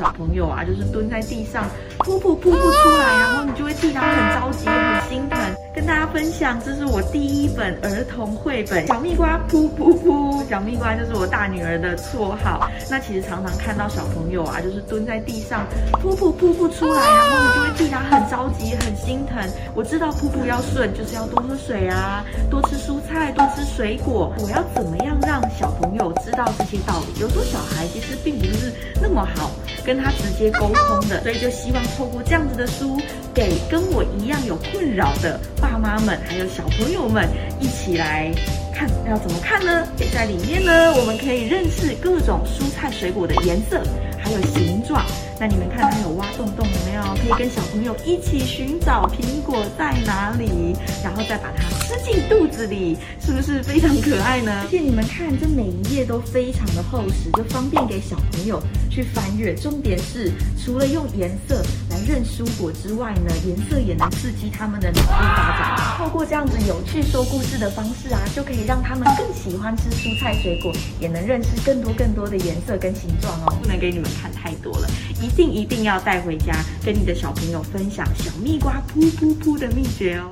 小朋友啊，就是蹲在地上，噗噗噗不出来，然后你就会替他很着急，很心疼。跟大家分享，这是我第一本儿童绘本《小蜜瓜噗噗噗》。小蜜瓜就是我大女儿的绰号。那其实常常看到小朋友啊，就是蹲在地上，噗噗噗不出来，然后你就会替他很着急，很心疼。我知道噗噗要顺，就是要多喝水啊，多吃蔬菜，多吃水果。我要怎么样让小朋友知道这些道理？有时候小孩其实并不是那么好跟他直接沟通的，所以就希望透过这样子的书，给跟我一样有困扰的爸妈们，还有小朋友们一起来看，要怎么看呢？在里面呢，我们可以认识各种蔬菜水果的颜色，还有形状。那你们看，它有挖洞洞，有没有？可以跟小朋友一起寻找苹果在哪里，然后再把它吃进子里，是不是非常可爱呢？而且你们看，这每一页都非常的厚实，就方便给小朋友去翻阅。重点是，除了用颜色来认蔬果之外呢，颜色也能刺激他们的脑部发展。透过这样子有趣说故事的方式啊，就可以让他们更喜欢吃蔬菜水果，也能认识更多更多的颜色跟形状哦。不能给你们看太多了，一定一定要带回家，跟你的小朋友分享小蜜瓜噗噗噗的秘诀哦。